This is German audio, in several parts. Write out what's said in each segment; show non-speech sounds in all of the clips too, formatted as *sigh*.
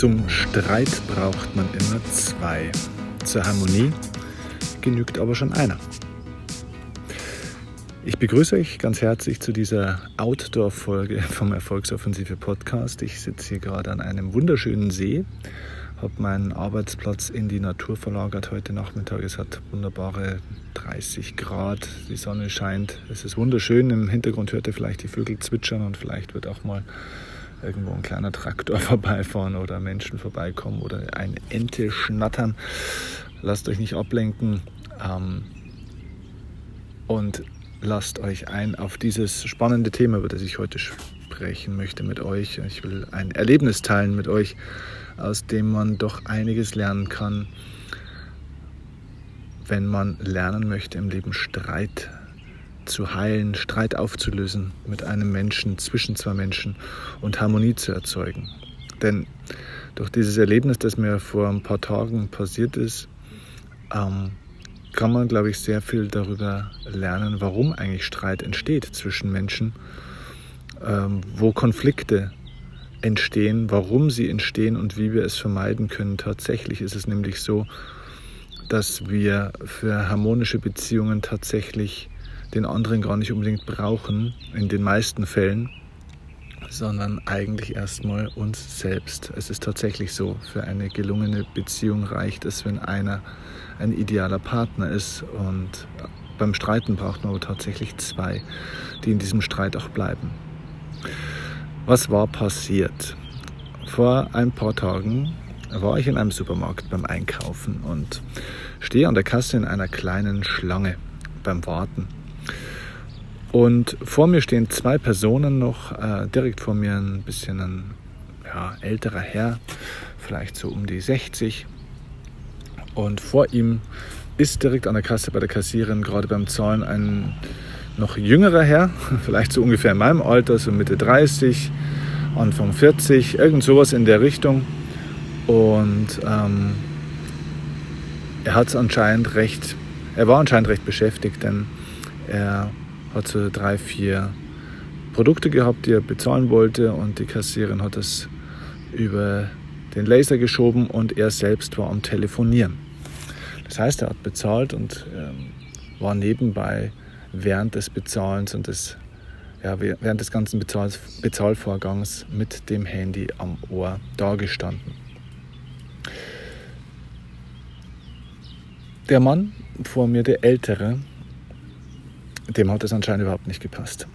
Zum Streit braucht man immer zwei. Zur Harmonie genügt aber schon einer. Ich begrüße euch ganz herzlich zu dieser Outdoor-Folge vom Erfolgsoffensive Podcast. Ich sitze hier gerade an einem wunderschönen See, habe meinen Arbeitsplatz in die Natur verlagert heute Nachmittag. Es hat wunderbare 30 Grad, die Sonne scheint. Es ist wunderschön. Im Hintergrund hört ihr vielleicht die Vögel zwitschern und vielleicht wird auch mal irgendwo ein kleiner Traktor *laughs* vorbeifahren oder Menschen vorbeikommen oder ein Ente schnattern. Lasst euch nicht ablenken ähm, und lasst euch ein auf dieses spannende Thema, über das ich heute sprechen möchte mit euch. Ich will ein Erlebnis teilen mit euch, aus dem man doch einiges lernen kann, wenn man lernen möchte im Leben Streit zu heilen, Streit aufzulösen mit einem Menschen, zwischen zwei Menschen und Harmonie zu erzeugen. Denn durch dieses Erlebnis, das mir vor ein paar Tagen passiert ist, ähm, kann man, glaube ich, sehr viel darüber lernen, warum eigentlich Streit entsteht zwischen Menschen, ähm, wo Konflikte entstehen, warum sie entstehen und wie wir es vermeiden können. Tatsächlich ist es nämlich so, dass wir für harmonische Beziehungen tatsächlich den anderen gar nicht unbedingt brauchen, in den meisten Fällen, sondern eigentlich erstmal uns selbst. Es ist tatsächlich so, für eine gelungene Beziehung reicht es, wenn einer ein idealer Partner ist und beim Streiten braucht man aber tatsächlich zwei, die in diesem Streit auch bleiben. Was war passiert? Vor ein paar Tagen war ich in einem Supermarkt beim Einkaufen und stehe an der Kasse in einer kleinen Schlange beim Warten. Und vor mir stehen zwei Personen noch, äh, direkt vor mir ein bisschen ein ja, älterer Herr, vielleicht so um die 60. Und vor ihm ist direkt an der Kasse bei der Kassiererin gerade beim Zahlen ein noch jüngerer Herr, *laughs* vielleicht so ungefähr in meinem Alter, so Mitte 30, Anfang 40, irgend sowas in der Richtung. Und ähm, er hat anscheinend recht, er war anscheinend recht beschäftigt, denn er hat so drei, vier Produkte gehabt, die er bezahlen wollte und die Kassiererin hat es über den Laser geschoben und er selbst war am Telefonieren. Das heißt, er hat bezahlt und ähm, war nebenbei während des Bezahlens und des, ja, während des ganzen Bezahl Bezahlvorgangs mit dem Handy am Ohr dagestanden. Der Mann vor mir, der Ältere, dem hat es anscheinend überhaupt nicht gepasst.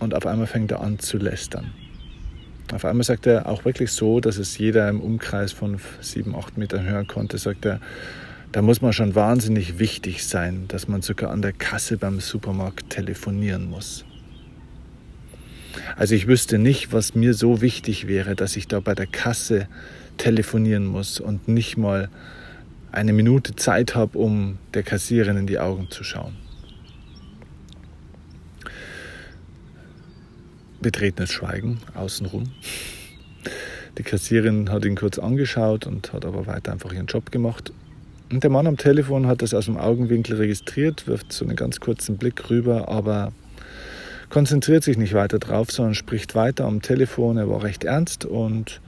Und auf einmal fängt er an zu lästern. Auf einmal sagt er auch wirklich so, dass es jeder im Umkreis von sieben, acht Metern hören konnte, sagt er, da muss man schon wahnsinnig wichtig sein, dass man sogar an der Kasse beim Supermarkt telefonieren muss. Also ich wüsste nicht, was mir so wichtig wäre, dass ich da bei der Kasse telefonieren muss und nicht mal eine Minute Zeit habe, um der Kassiererin in die Augen zu schauen. Betretenes Schweigen außenrum. Die Kassierin hat ihn kurz angeschaut und hat aber weiter einfach ihren Job gemacht. Und der Mann am Telefon hat das aus dem Augenwinkel registriert, wirft so einen ganz kurzen Blick rüber, aber konzentriert sich nicht weiter drauf, sondern spricht weiter am Telefon. Er war recht ernst und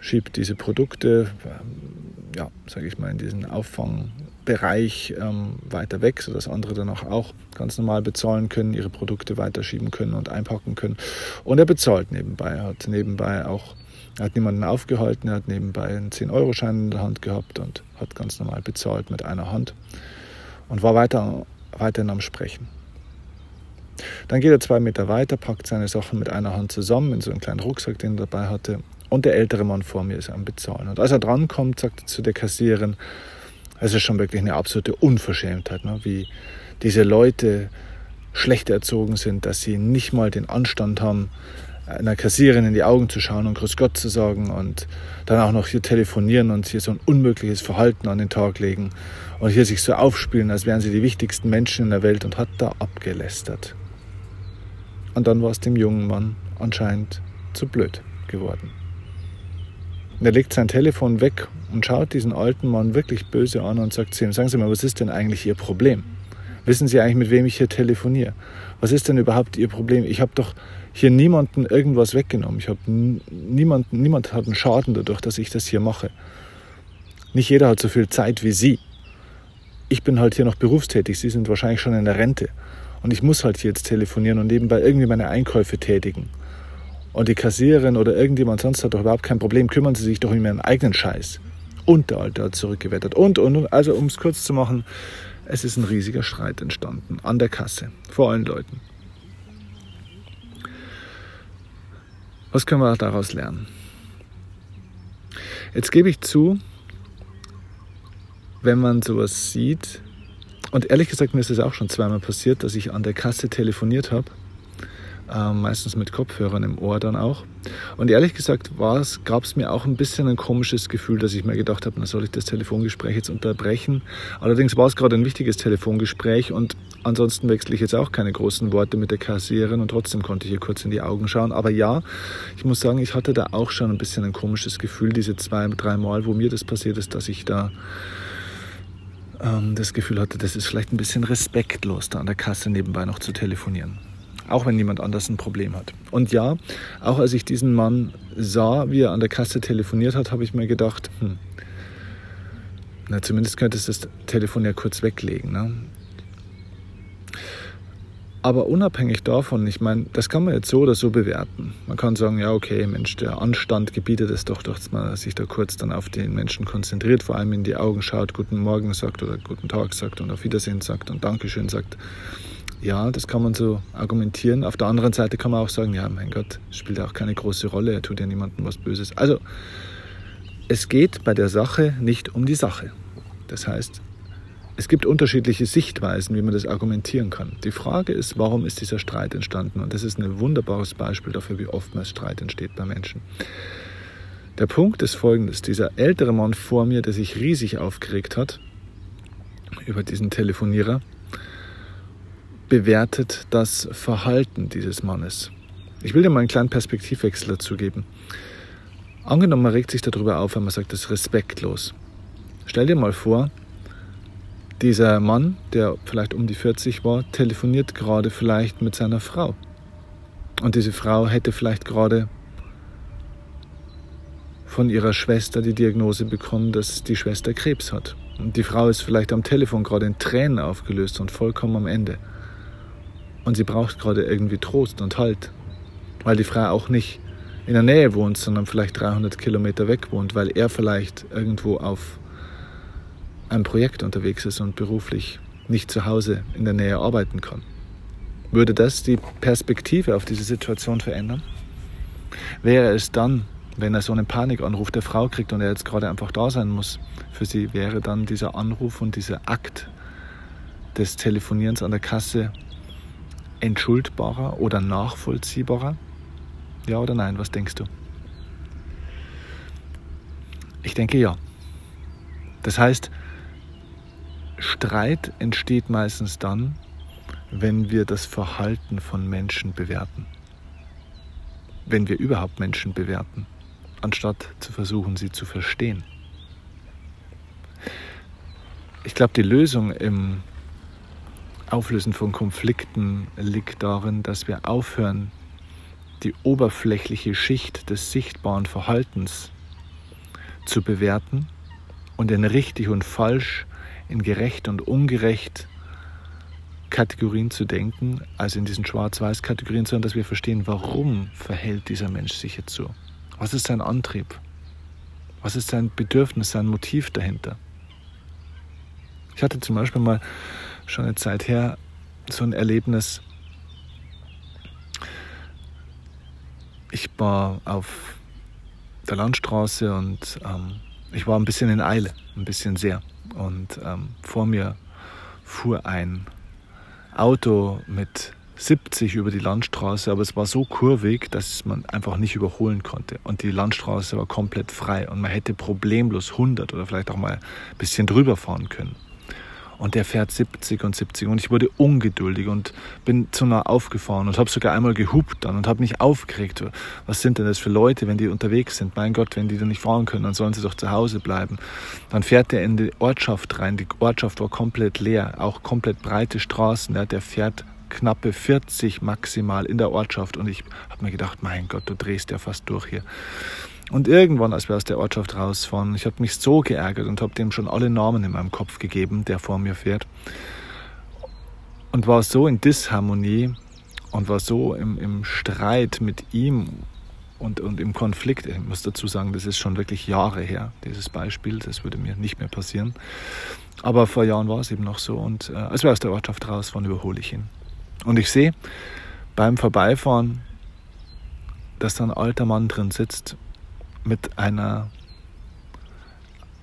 schiebt diese Produkte, ja, sage ich mal, in diesen Auffang, Bereich ähm, weiter weg, sodass andere dann auch ganz normal bezahlen können, ihre Produkte weiterschieben können und einpacken können. Und er bezahlt nebenbei. Er hat nebenbei auch, er hat niemanden aufgehalten, er hat nebenbei einen 10-Euro-Schein in der Hand gehabt und hat ganz normal bezahlt mit einer Hand und war weiter, weiterhin am Sprechen. Dann geht er zwei Meter weiter, packt seine Sachen mit einer Hand zusammen in so einen kleinen Rucksack, den er dabei hatte. Und der ältere Mann vor mir ist am Bezahlen. Und als er drankommt, sagt er zu der Kassiererin, es ist schon wirklich eine absolute Unverschämtheit, ne? wie diese Leute schlecht erzogen sind, dass sie nicht mal den Anstand haben, einer Kassiererin in die Augen zu schauen und Grüß Gott zu sagen und dann auch noch hier telefonieren und hier so ein unmögliches Verhalten an den Tag legen und hier sich so aufspielen, als wären sie die wichtigsten Menschen in der Welt und hat da abgelästert. Und dann war es dem jungen Mann anscheinend zu blöd geworden. Und er legt sein Telefon weg und schaut diesen alten Mann wirklich böse an und sagt zu ihm, sagen Sie mal, was ist denn eigentlich Ihr Problem? Wissen Sie eigentlich, mit wem ich hier telefoniere? Was ist denn überhaupt Ihr Problem? Ich habe doch hier niemanden irgendwas weggenommen. Ich habe niemanden, niemand hat einen Schaden dadurch, dass ich das hier mache. Nicht jeder hat so viel Zeit wie Sie. Ich bin halt hier noch berufstätig. Sie sind wahrscheinlich schon in der Rente. Und ich muss halt hier jetzt telefonieren und nebenbei irgendwie meine Einkäufe tätigen. Und die Kassiererin oder irgendjemand sonst hat doch überhaupt kein Problem. Kümmern Sie sich doch um Ihren eigenen Scheiß. Und der Alte hat zurückgewettert. Und, und, und. Also, um es kurz zu machen, es ist ein riesiger Streit entstanden. An der Kasse. Vor allen Leuten. Was können wir daraus lernen? Jetzt gebe ich zu, wenn man sowas sieht, und ehrlich gesagt, mir ist es auch schon zweimal passiert, dass ich an der Kasse telefoniert habe, äh, meistens mit Kopfhörern im Ohr dann auch. Und ehrlich gesagt gab es mir auch ein bisschen ein komisches Gefühl, dass ich mir gedacht habe, na soll ich das Telefongespräch jetzt unterbrechen. Allerdings war es gerade ein wichtiges Telefongespräch und ansonsten wechsle ich jetzt auch keine großen Worte mit der Kassiererin und trotzdem konnte ich ihr kurz in die Augen schauen. Aber ja, ich muss sagen, ich hatte da auch schon ein bisschen ein komisches Gefühl, diese zwei, drei Mal, wo mir das passiert ist, dass ich da ähm, das Gefühl hatte, das ist vielleicht ein bisschen respektlos, da an der Kasse nebenbei noch zu telefonieren. Auch wenn niemand anders ein Problem hat. Und ja, auch als ich diesen Mann sah, wie er an der Kasse telefoniert hat, habe ich mir gedacht, hm, na, zumindest könntest du das Telefon ja kurz weglegen. Ne? Aber unabhängig davon, ich meine, das kann man jetzt so oder so bewerten. Man kann sagen, ja, okay, Mensch, der Anstand gebietet es doch, dass man sich da kurz dann auf den Menschen konzentriert, vor allem in die Augen schaut, guten Morgen sagt oder guten Tag sagt und auf Wiedersehen sagt und Dankeschön sagt. Ja, das kann man so argumentieren. Auf der anderen Seite kann man auch sagen, ja, mein Gott, spielt auch keine große Rolle, er tut ja niemandem was Böses. Also, es geht bei der Sache nicht um die Sache. Das heißt, es gibt unterschiedliche Sichtweisen, wie man das argumentieren kann. Die Frage ist, warum ist dieser Streit entstanden? Und das ist ein wunderbares Beispiel dafür, wie oftmals Streit entsteht bei Menschen. Der Punkt ist folgendes. Dieser ältere Mann vor mir, der sich riesig aufgeregt hat über diesen Telefonierer, bewertet das Verhalten dieses Mannes. Ich will dir mal einen kleinen Perspektivwechsel dazu geben. Angenommen, man regt sich darüber auf, wenn man sagt, das ist respektlos. Stell dir mal vor, dieser Mann, der vielleicht um die 40 war, telefoniert gerade vielleicht mit seiner Frau. Und diese Frau hätte vielleicht gerade von ihrer Schwester die Diagnose bekommen, dass die Schwester Krebs hat. Und die Frau ist vielleicht am Telefon gerade in Tränen aufgelöst und vollkommen am Ende. Und sie braucht gerade irgendwie Trost und Halt, weil die Frau auch nicht in der Nähe wohnt, sondern vielleicht 300 Kilometer weg wohnt, weil er vielleicht irgendwo auf einem Projekt unterwegs ist und beruflich nicht zu Hause in der Nähe arbeiten kann. Würde das die Perspektive auf diese Situation verändern? Wäre es dann, wenn er so einen Panikanruf der Frau kriegt und er jetzt gerade einfach da sein muss, für sie wäre dann dieser Anruf und dieser Akt des Telefonierens an der Kasse entschuldbarer oder nachvollziehbarer? Ja oder nein? Was denkst du? Ich denke ja. Das heißt, Streit entsteht meistens dann, wenn wir das Verhalten von Menschen bewerten. Wenn wir überhaupt Menschen bewerten, anstatt zu versuchen, sie zu verstehen. Ich glaube, die Lösung im Auflösen von Konflikten liegt darin, dass wir aufhören, die oberflächliche Schicht des sichtbaren Verhaltens zu bewerten und in richtig und falsch in gerecht und ungerecht Kategorien zu denken, also in diesen Schwarz-Weiß-Kategorien, sondern dass wir verstehen, warum verhält dieser Mensch sich jetzt so? Was ist sein Antrieb? Was ist sein Bedürfnis, sein Motiv dahinter? Ich hatte zum Beispiel mal schon eine Zeit her so ein Erlebnis. Ich war auf der Landstraße und ähm, ich war ein bisschen in Eile, ein bisschen sehr. Und ähm, vor mir fuhr ein Auto mit 70 über die Landstraße, aber es war so kurvig, dass man einfach nicht überholen konnte. Und die Landstraße war komplett frei und man hätte problemlos 100 oder vielleicht auch mal ein bisschen drüber fahren können. Und der fährt 70 und 70 und ich wurde ungeduldig und bin zu nah aufgefahren und habe sogar einmal gehupt dann und habe mich aufgeregt. Was sind denn das für Leute, wenn die unterwegs sind? Mein Gott, wenn die dann nicht fahren können, dann sollen sie doch zu Hause bleiben. Dann fährt der in die Ortschaft rein. Die Ortschaft war komplett leer, auch komplett breite Straßen. Ja, der fährt knappe 40 maximal in der Ortschaft und ich habe mir gedacht, mein Gott, du drehst ja fast durch hier. Und irgendwann, als wir aus der Ortschaft rausfahren, ich habe mich so geärgert und habe dem schon alle Namen in meinem Kopf gegeben, der vor mir fährt. Und war so in Disharmonie und war so im, im Streit mit ihm und, und im Konflikt. Ich muss dazu sagen, das ist schon wirklich Jahre her, dieses Beispiel. Das würde mir nicht mehr passieren. Aber vor Jahren war es eben noch so. Und äh, als wir aus der Ortschaft rausfahren, überhole ich ihn. Und ich sehe beim Vorbeifahren, dass da ein alter Mann drin sitzt mit einer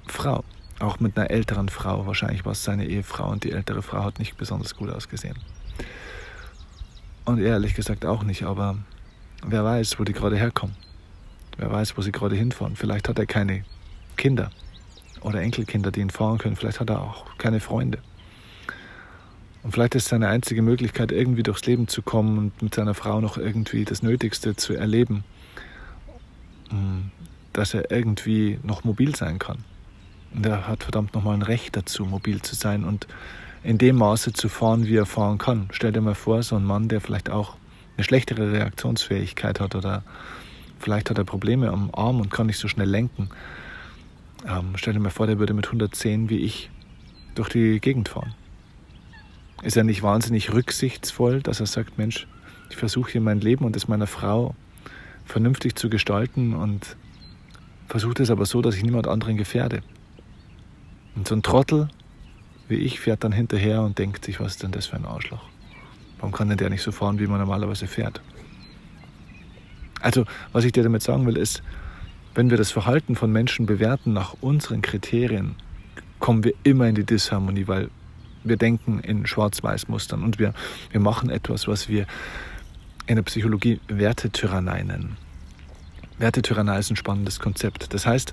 Frau, auch mit einer älteren Frau. Wahrscheinlich war es seine Ehefrau und die ältere Frau hat nicht besonders gut ausgesehen. Und ehrlich gesagt auch nicht, aber wer weiß, wo die gerade herkommen. Wer weiß, wo sie gerade hinfahren. Vielleicht hat er keine Kinder oder Enkelkinder, die ihn fahren können. Vielleicht hat er auch keine Freunde. Und vielleicht ist seine einzige Möglichkeit, irgendwie durchs Leben zu kommen und mit seiner Frau noch irgendwie das Nötigste zu erleben, dass er irgendwie noch mobil sein kann. Und er hat verdammt nochmal ein Recht dazu, mobil zu sein und in dem Maße zu fahren, wie er fahren kann. Stell dir mal vor, so ein Mann, der vielleicht auch eine schlechtere Reaktionsfähigkeit hat oder vielleicht hat er Probleme am Arm und kann nicht so schnell lenken. Ähm, stell dir mal vor, der würde mit 110 wie ich durch die Gegend fahren. Ist er nicht wahnsinnig rücksichtsvoll, dass er sagt, Mensch, ich versuche hier mein Leben und das meiner Frau vernünftig zu gestalten und versuche es aber so, dass ich niemand anderen gefährde. Und so ein Trottel wie ich fährt dann hinterher und denkt sich, was ist denn das für ein Arschloch? Warum kann denn der nicht so fahren, wie man normalerweise fährt? Also, was ich dir damit sagen will, ist, wenn wir das Verhalten von Menschen bewerten nach unseren Kriterien, kommen wir immer in die Disharmonie, weil wir denken in Schwarz-Weiß-Mustern und wir, wir machen etwas, was wir in der Psychologie Wertetyrannei nennen. Wertetyrannei ist ein spannendes Konzept. Das heißt,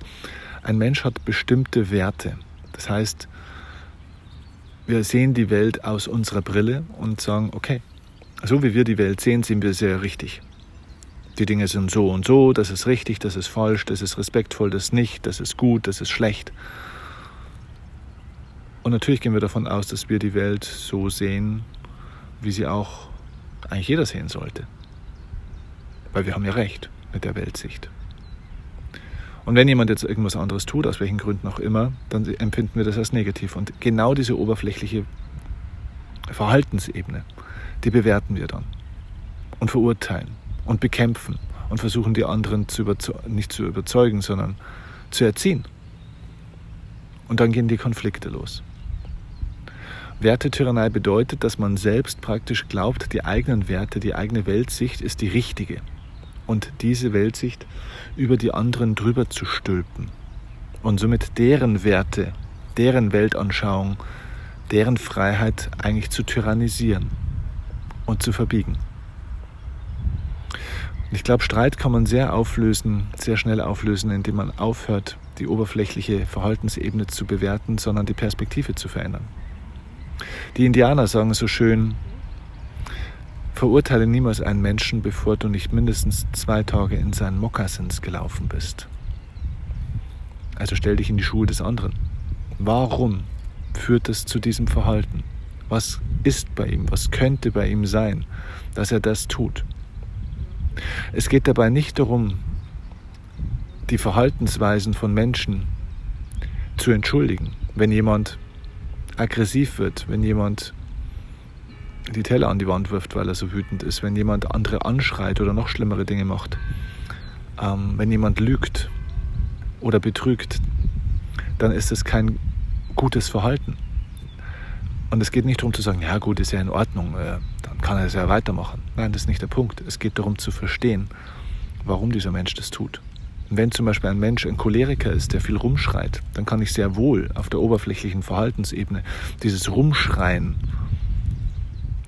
ein Mensch hat bestimmte Werte. Das heißt, wir sehen die Welt aus unserer Brille und sagen, okay, so wie wir die Welt sehen, sehen wir sehr richtig. Die Dinge sind so und so, das ist richtig, das ist falsch, das ist respektvoll, das ist nicht, das ist gut, das ist schlecht. Und natürlich gehen wir davon aus, dass wir die Welt so sehen, wie sie auch eigentlich jeder sehen sollte. Weil wir haben ja recht mit der Weltsicht. Und wenn jemand jetzt irgendwas anderes tut, aus welchen Gründen auch immer, dann empfinden wir das als negativ. Und genau diese oberflächliche Verhaltensebene, die bewerten wir dann und verurteilen und bekämpfen und versuchen die anderen zu nicht zu überzeugen, sondern zu erziehen. Und dann gehen die Konflikte los. Wertetyrannei bedeutet, dass man selbst praktisch glaubt, die eigenen Werte, die eigene Weltsicht ist die richtige und diese Weltsicht über die anderen drüber zu stülpen und somit deren Werte, deren Weltanschauung, deren Freiheit eigentlich zu tyrannisieren und zu verbiegen. Und ich glaube, Streit kann man sehr auflösen, sehr schnell auflösen, indem man aufhört, die oberflächliche Verhaltensebene zu bewerten, sondern die Perspektive zu verändern. Die Indianer sagen so schön, Verurteile niemals einen Menschen, bevor du nicht mindestens zwei Tage in seinen Mokassins gelaufen bist. Also stell dich in die Schuhe des anderen. Warum führt es zu diesem Verhalten? Was ist bei ihm? Was könnte bei ihm sein, dass er das tut? Es geht dabei nicht darum, die Verhaltensweisen von Menschen zu entschuldigen. Wenn jemand aggressiv wird, wenn jemand die Teller an die Wand wirft, weil er so wütend ist, wenn jemand andere anschreit oder noch schlimmere Dinge macht, ähm, wenn jemand lügt oder betrügt, dann ist es kein gutes Verhalten. Und es geht nicht darum zu sagen, ja gut, ist ja in Ordnung, äh, dann kann er es ja weitermachen. Nein, das ist nicht der Punkt. Es geht darum zu verstehen, warum dieser Mensch das tut. Und wenn zum Beispiel ein Mensch ein Choleriker ist, der viel rumschreit, dann kann ich sehr wohl auf der oberflächlichen Verhaltensebene dieses Rumschreien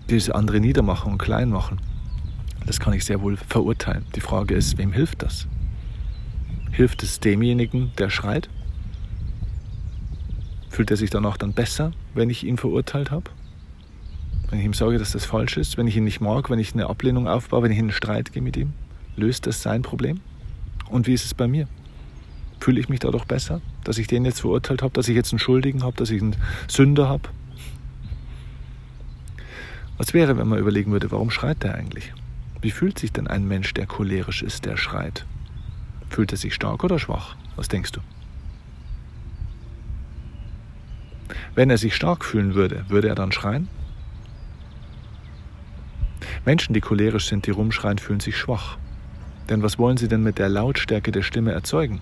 diese andere niedermachen und klein machen. Das kann ich sehr wohl verurteilen. Die Frage ist, wem hilft das? Hilft es demjenigen, der schreit? Fühlt er sich danach dann besser, wenn ich ihn verurteilt habe? Wenn ich ihm sage, dass das falsch ist, wenn ich ihn nicht mag, wenn ich eine Ablehnung aufbaue, wenn ich in einen Streit gehe mit ihm? Löst das sein Problem? Und wie ist es bei mir? Fühle ich mich dadurch besser, dass ich den jetzt verurteilt habe, dass ich jetzt einen Schuldigen habe, dass ich einen Sünder habe? Was wäre, wenn man überlegen würde, warum schreit der eigentlich? Wie fühlt sich denn ein Mensch, der cholerisch ist, der schreit? Fühlt er sich stark oder schwach? Was denkst du? Wenn er sich stark fühlen würde, würde er dann schreien? Menschen, die cholerisch sind, die rumschreien, fühlen sich schwach. Denn was wollen sie denn mit der Lautstärke der Stimme erzeugen?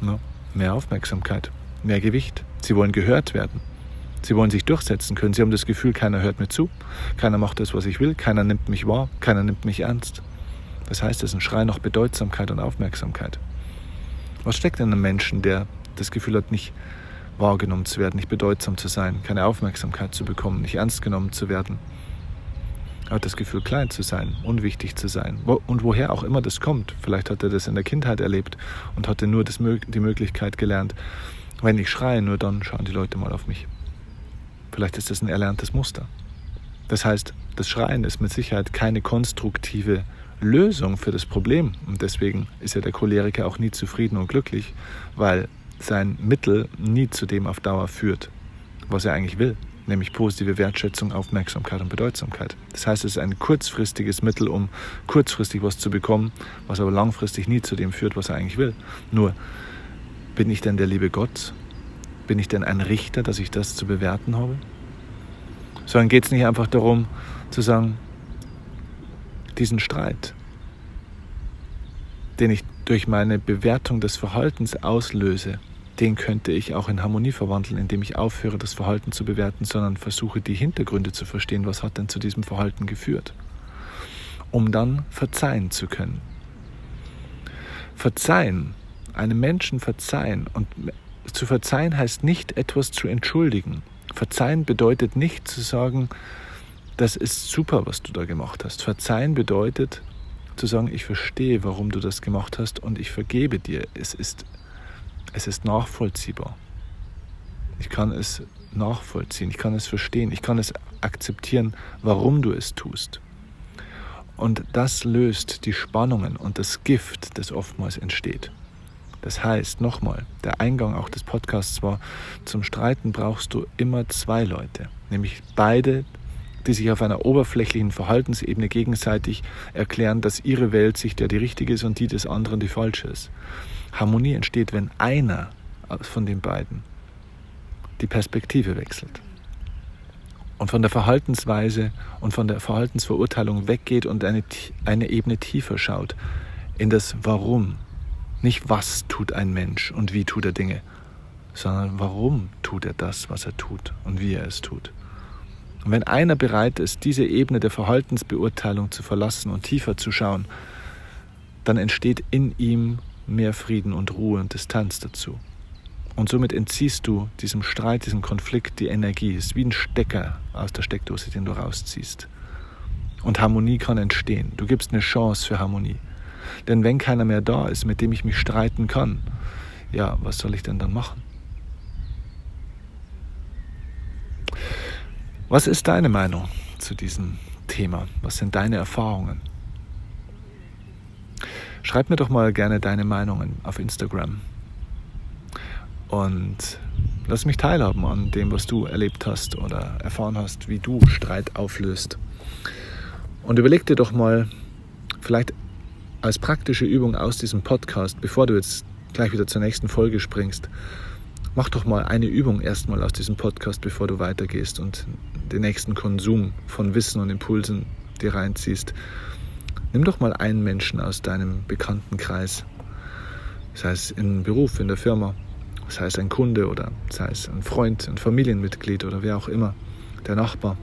Na, mehr Aufmerksamkeit, mehr Gewicht. Sie wollen gehört werden. Sie wollen sich durchsetzen können. Sie haben das Gefühl, keiner hört mir zu, keiner macht das, was ich will, keiner nimmt mich wahr, keiner nimmt mich ernst. Das heißt, es ist ein Schrei nach Bedeutsamkeit und Aufmerksamkeit. Was steckt in einem Menschen, der das Gefühl hat, nicht wahrgenommen zu werden, nicht bedeutsam zu sein, keine Aufmerksamkeit zu bekommen, nicht ernst genommen zu werden? Hat das Gefühl, klein zu sein, unwichtig zu sein. Und woher auch immer das kommt. Vielleicht hat er das in der Kindheit erlebt und hatte nur das, die Möglichkeit gelernt, wenn ich schreie, nur dann schauen die Leute mal auf mich. Vielleicht ist das ein erlerntes Muster. Das heißt, das Schreien ist mit Sicherheit keine konstruktive Lösung für das Problem. Und deswegen ist ja der Choleriker auch nie zufrieden und glücklich, weil sein Mittel nie zu dem auf Dauer führt, was er eigentlich will, nämlich positive Wertschätzung, Aufmerksamkeit und Bedeutsamkeit. Das heißt, es ist ein kurzfristiges Mittel, um kurzfristig was zu bekommen, was aber langfristig nie zu dem führt, was er eigentlich will. Nur, bin ich denn der liebe Gott? Bin ich denn ein Richter, dass ich das zu bewerten habe? Sondern geht es nicht einfach darum zu sagen, diesen Streit, den ich durch meine Bewertung des Verhaltens auslöse, den könnte ich auch in Harmonie verwandeln, indem ich aufhöre, das Verhalten zu bewerten, sondern versuche, die Hintergründe zu verstehen, was hat denn zu diesem Verhalten geführt, um dann verzeihen zu können. Verzeihen, einem Menschen verzeihen und zu verzeihen heißt nicht etwas zu entschuldigen. Verzeihen bedeutet nicht zu sagen, das ist super, was du da gemacht hast. Verzeihen bedeutet zu sagen, ich verstehe, warum du das gemacht hast und ich vergebe dir. Es ist, es ist nachvollziehbar. Ich kann es nachvollziehen, ich kann es verstehen, ich kann es akzeptieren, warum du es tust. Und das löst die Spannungen und das Gift, das oftmals entsteht. Das heißt, nochmal, der Eingang auch des Podcasts war, zum Streiten brauchst du immer zwei Leute, nämlich beide die sich auf einer oberflächlichen Verhaltensebene gegenseitig erklären, dass ihre Weltsicht ja die richtige ist und die des anderen die falsche ist. Harmonie entsteht, wenn einer von den beiden die Perspektive wechselt und von der Verhaltensweise und von der Verhaltensverurteilung weggeht und eine, eine Ebene tiefer schaut in das Warum. Nicht was tut ein Mensch und wie tut er Dinge, sondern warum tut er das, was er tut und wie er es tut. Und wenn einer bereit ist, diese Ebene der Verhaltensbeurteilung zu verlassen und tiefer zu schauen, dann entsteht in ihm mehr Frieden und Ruhe und Distanz dazu. Und somit entziehst du diesem Streit, diesem Konflikt die Energie. Es ist wie ein Stecker aus der Steckdose, den du rausziehst. Und Harmonie kann entstehen. Du gibst eine Chance für Harmonie. Denn wenn keiner mehr da ist, mit dem ich mich streiten kann, ja, was soll ich denn dann machen? Was ist deine Meinung zu diesem Thema? Was sind deine Erfahrungen? Schreib mir doch mal gerne deine Meinungen auf Instagram und lass mich teilhaben an dem, was du erlebt hast oder erfahren hast, wie du Streit auflöst. Und überleg dir doch mal, vielleicht als praktische Übung aus diesem Podcast, bevor du jetzt gleich wieder zur nächsten Folge springst, mach doch mal eine Übung erstmal aus diesem Podcast, bevor du weitergehst und den nächsten Konsum von Wissen und Impulsen dir reinziehst. Nimm doch mal einen Menschen aus deinem Bekanntenkreis, sei es im Beruf, in der Firma, sei es ein Kunde oder sei es ein Freund, ein Familienmitglied oder wer auch immer, der Nachbar.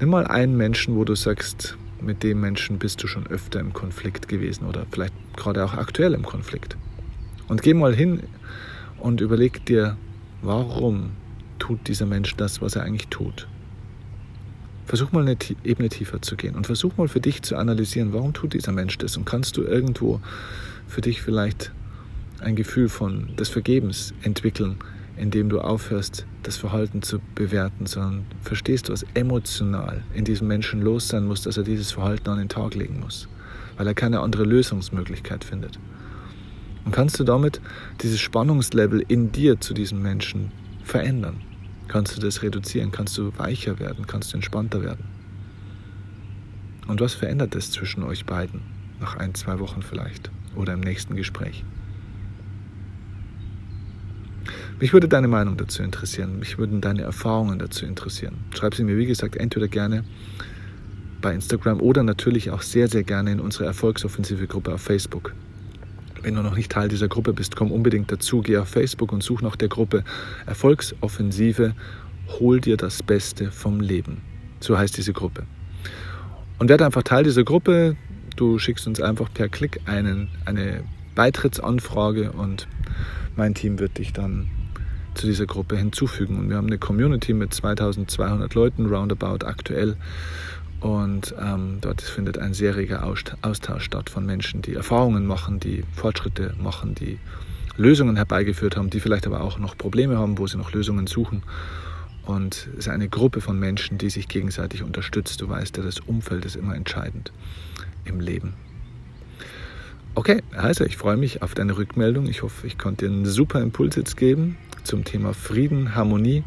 Nimm mal einen Menschen, wo du sagst, mit dem Menschen bist du schon öfter im Konflikt gewesen oder vielleicht gerade auch aktuell im Konflikt. Und geh mal hin und überleg dir, warum tut dieser Mensch das, was er eigentlich tut. Versuch mal eine Ebene tiefer zu gehen und versuch mal für dich zu analysieren, warum tut dieser Mensch das und kannst du irgendwo für dich vielleicht ein Gefühl von des Vergebens entwickeln, indem du aufhörst, das Verhalten zu bewerten, sondern verstehst, was emotional in diesem Menschen los sein muss, dass er dieses Verhalten an den Tag legen muss, weil er keine andere Lösungsmöglichkeit findet. Und kannst du damit dieses Spannungslevel in dir zu diesem Menschen verändern? Kannst du das reduzieren? Kannst du weicher werden? Kannst du entspannter werden? Und was verändert es zwischen euch beiden? Nach ein, zwei Wochen vielleicht oder im nächsten Gespräch? Mich würde deine Meinung dazu interessieren. Mich würden deine Erfahrungen dazu interessieren. Schreib sie mir, wie gesagt, entweder gerne bei Instagram oder natürlich auch sehr, sehr gerne in unsere Erfolgsoffensive Gruppe auf Facebook. Wenn du noch nicht Teil dieser Gruppe bist, komm unbedingt dazu. Geh auf Facebook und such nach der Gruppe Erfolgsoffensive. Hol dir das Beste vom Leben. So heißt diese Gruppe. Und werde einfach Teil dieser Gruppe. Du schickst uns einfach per Klick einen, eine Beitrittsanfrage und mein Team wird dich dann zu dieser Gruppe hinzufügen. Und wir haben eine Community mit 2200 Leuten roundabout aktuell. Und ähm, dort findet ein sehr reger Austausch statt von Menschen, die Erfahrungen machen, die Fortschritte machen, die Lösungen herbeigeführt haben, die vielleicht aber auch noch Probleme haben, wo sie noch Lösungen suchen. Und es ist eine Gruppe von Menschen, die sich gegenseitig unterstützt. Du weißt ja, das Umfeld ist immer entscheidend im Leben. Okay, also ich freue mich auf deine Rückmeldung. Ich hoffe, ich konnte dir einen super Impuls jetzt geben zum Thema Frieden, Harmonie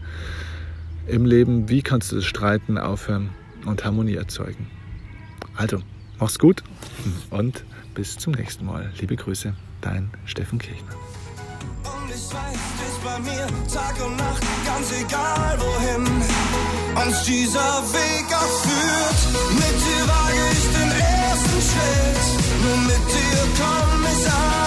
im Leben. Wie kannst du das Streiten aufhören und Harmonie erzeugen? Also, mach's gut und bis zum nächsten Mal. Liebe Grüße, dein Steffen Kirchner. Und ich weiß, bist bei mir Tag und Nacht, ganz egal wohin uns dieser Weg auch führt. Mit dir wage ich den ersten Schritt, nur mit dir komm ich an.